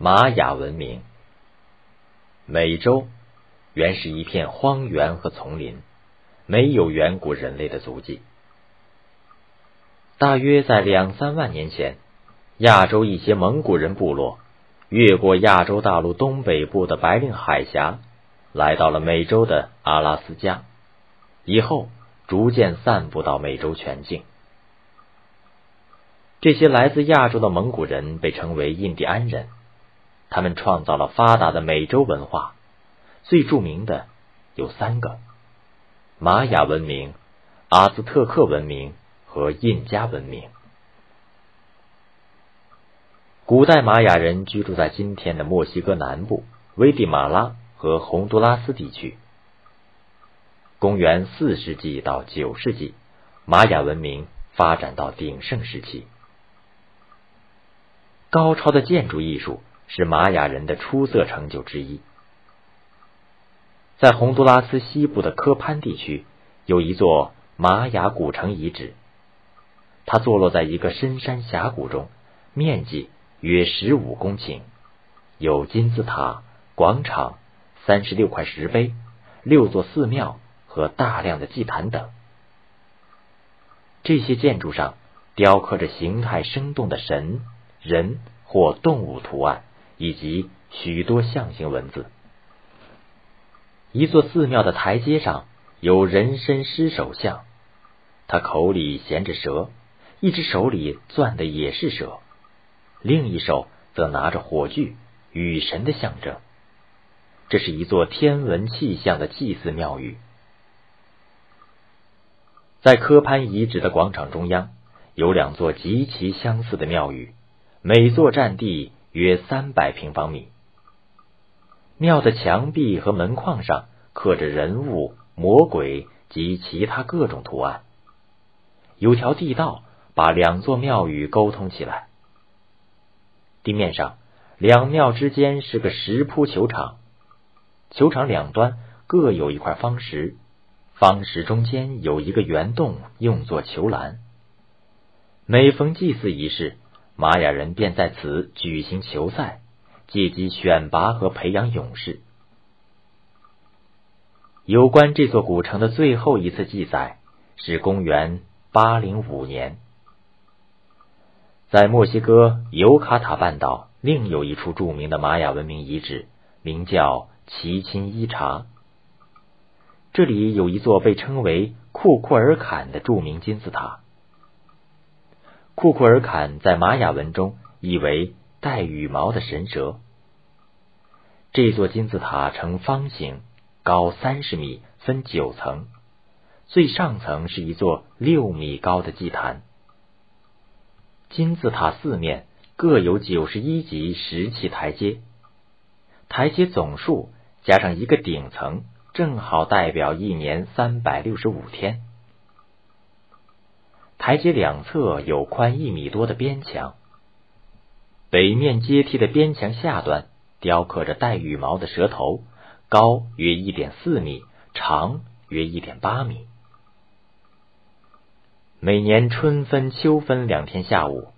玛雅文明。美洲原是一片荒原和丛林，没有远古人类的足迹。大约在两三万年前，亚洲一些蒙古人部落越过亚洲大陆东北部的白令海峡，来到了美洲的阿拉斯加，以后逐渐散布到美洲全境。这些来自亚洲的蒙古人被称为印第安人。他们创造了发达的美洲文化，最著名的有三个：玛雅文明、阿兹特克文明和印加文明。古代玛雅人居住在今天的墨西哥南部、危地马拉和洪都拉斯地区。公元四世纪到九世纪，玛雅文明发展到鼎盛时期，高超的建筑艺术。是玛雅人的出色成就之一。在洪都拉斯西部的科潘地区，有一座玛雅古城遗址。它坐落在一个深山峡谷中，面积约十五公顷，有金字塔、广场、三十六块石碑、六座寺庙和大量的祭坛等。这些建筑上雕刻着形态生动的神、人或动物图案。以及许多象形文字。一座寺庙的台阶上有人身狮首像，他口里衔着蛇，一只手里攥的也是蛇，另一手则拿着火炬，雨神的象征。这是一座天文气象的祭祀庙宇。在科潘遗址的广场中央，有两座极其相似的庙宇，每座占地。约三百平方米。庙的墙壁和门框上刻着人物、魔鬼及其他各种图案。有条地道把两座庙宇沟通起来。地面上，两庙之间是个石铺球场，球场两端各有一块方石，方石中间有一个圆洞，用作球篮。每逢祭祀仪式。玛雅人便在此举行球赛，借机选拔和培养勇士。有关这座古城的最后一次记载是公元八零五年，在墨西哥尤卡塔半岛另有一处著名的玛雅文明遗址，名叫奇钦伊查。这里有一座被称为库库尔坎的著名金字塔。库库尔坎在玛雅文中意为带羽毛的神蛇。这座金字塔呈方形，高三十米，分九层。最上层是一座六米高的祭坛。金字塔四面各有九十一级石砌台阶，台阶总数加上一个顶层，正好代表一年三百六十五天。台阶两侧有宽一米多的边墙，北面阶梯的边墙下端雕刻着带羽毛的蛇头，高约一点四米，长约一点八米。每年春分、秋分两天下午，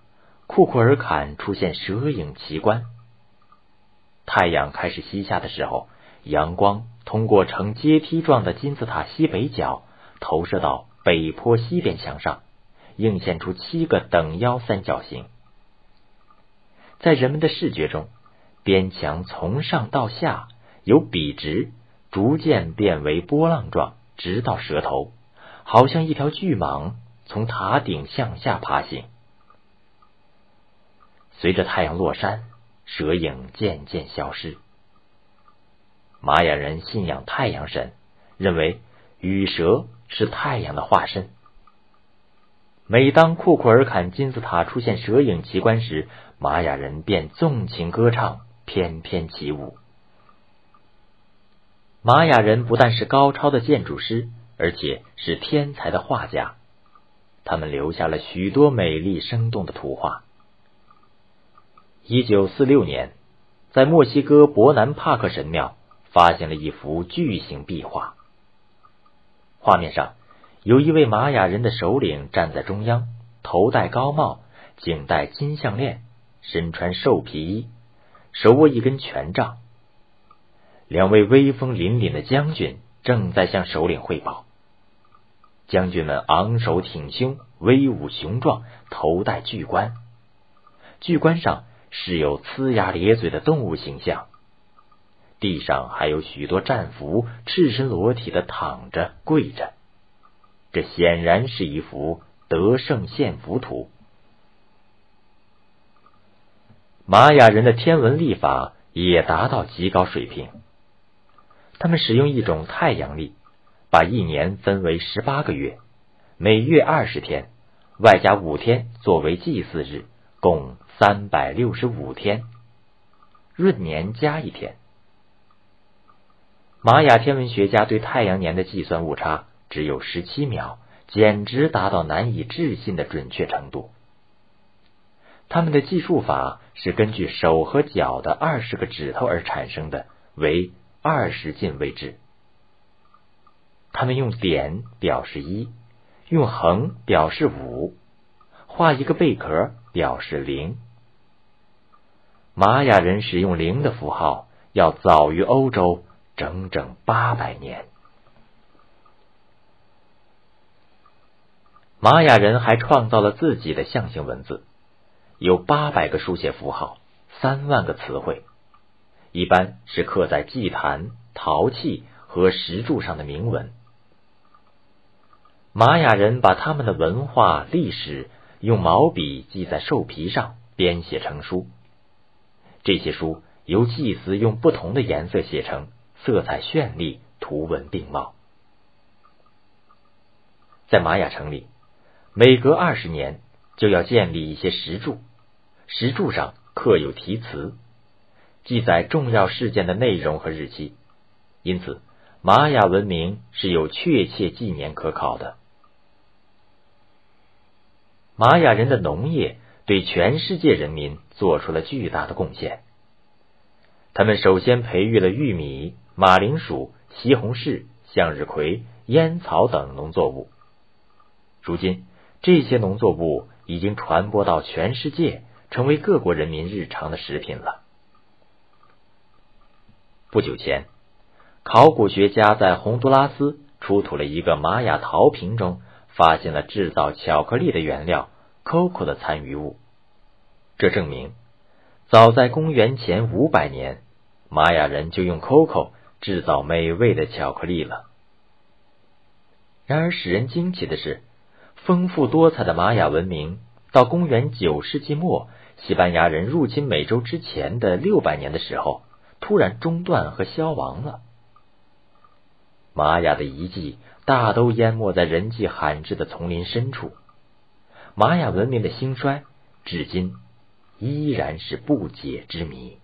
库库尔坎出现蛇影奇观。太阳开始西下的时候，阳光通过呈阶梯状的金字塔西北角，投射到北坡西边墙上。映现出七个等腰三角形，在人们的视觉中，边墙从上到下由笔直逐渐变为波浪状，直到蛇头，好像一条巨蟒从塔顶向下爬行。随着太阳落山，蛇影渐渐消失。玛雅人信仰太阳神，认为羽蛇是太阳的化身。每当库库尔坎金字塔出现蛇影奇观时，玛雅人便纵情歌唱，翩翩起舞。玛雅人不但是高超的建筑师，而且是天才的画家，他们留下了许多美丽生动的图画。一九四六年，在墨西哥伯南帕克神庙发现了一幅巨型壁画，画面上。有一位玛雅人的首领站在中央，头戴高帽，颈戴金项链，身穿兽皮衣，手握一根权杖。两位威风凛凛的将军正在向首领汇报。将军们昂首挺胸，威武雄壮，头戴巨冠，巨冠上饰有呲牙咧嘴的动物形象。地上还有许多战俘，赤身裸体的躺着、跪着。这显然是一幅得胜献俘图。玛雅人的天文历法也达到极高水平，他们使用一种太阳历。把一年分为十八个月，每月二十天，外加五天作为祭祀日，共三百六十五天。闰年加一天。玛雅天文学家对太阳年的计算误差只有十七秒，简直达到难以置信的准确程度。他们的计数法是根据手和脚的二十个指头而产生的，为二十进位制。他们用点表示一，用横表示五，画一个贝壳表示零。玛雅人使用零的符号要早于欧洲整整八百年。玛雅人还创造了自己的象形文字，有八百个书写符号，三万个词汇，一般是刻在祭坛、陶器和石柱上的铭文。玛雅人把他们的文化历史用毛笔记在兽皮上，编写成书。这些书由祭司用不同的颜色写成，色彩绚丽，图文并茂。在玛雅城里，每隔二十年就要建立一些石柱，石柱上刻有题词，记载重要事件的内容和日期。因此，玛雅文明是有确切纪年可考的。玛雅人的农业对全世界人民做出了巨大的贡献。他们首先培育了玉米、马铃薯、西红柿、向日葵、烟草等农作物。如今，这些农作物已经传播到全世界，成为各国人民日常的食品了。不久前，考古学家在洪都拉斯出土了一个玛雅陶瓶中。发现了制造巧克力的原料 coco 的残余物，这证明早在公元前五百年，玛雅人就用 coco 制造美味的巧克力了。然而，使人惊奇的是，丰富多彩的玛雅文明到公元九世纪末，西班牙人入侵美洲之前的六百年的时候，突然中断和消亡了。玛雅的遗迹。大都淹没在人迹罕至的丛林深处，玛雅文明的兴衰至今依然是不解之谜。